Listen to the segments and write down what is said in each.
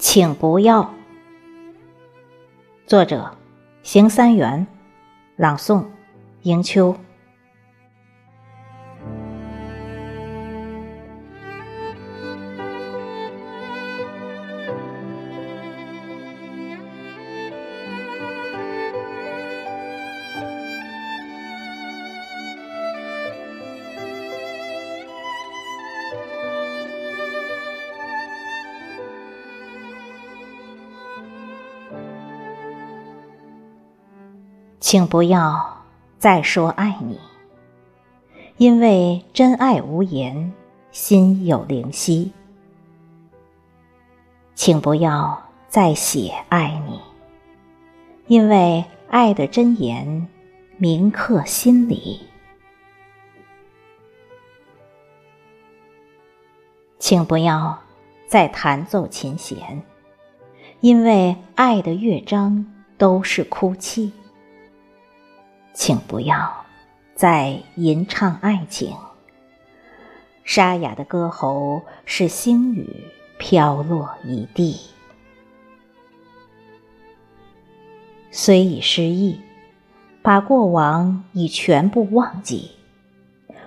请不要。作者：邢三元，朗诵：迎秋。请不要再说爱你，因为真爱无言，心有灵犀。请不要再写爱你，因为爱的真言铭刻心里。请不要再弹奏琴弦，因为爱的乐章都是哭泣。请不要再吟唱爱情，沙哑的歌喉是星雨飘落一地。虽已失忆，把过往已全部忘记，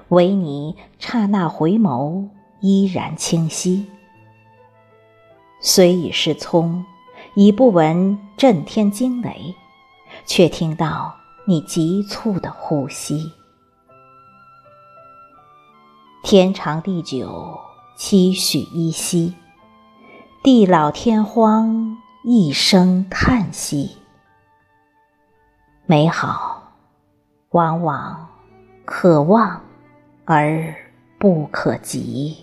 唯你刹那回眸依然清晰。虽已失聪，已不闻震天惊雷，却听到。你急促的呼吸，天长地久，期许依稀；地老天荒，一声叹息。美好，往往可望而不可及。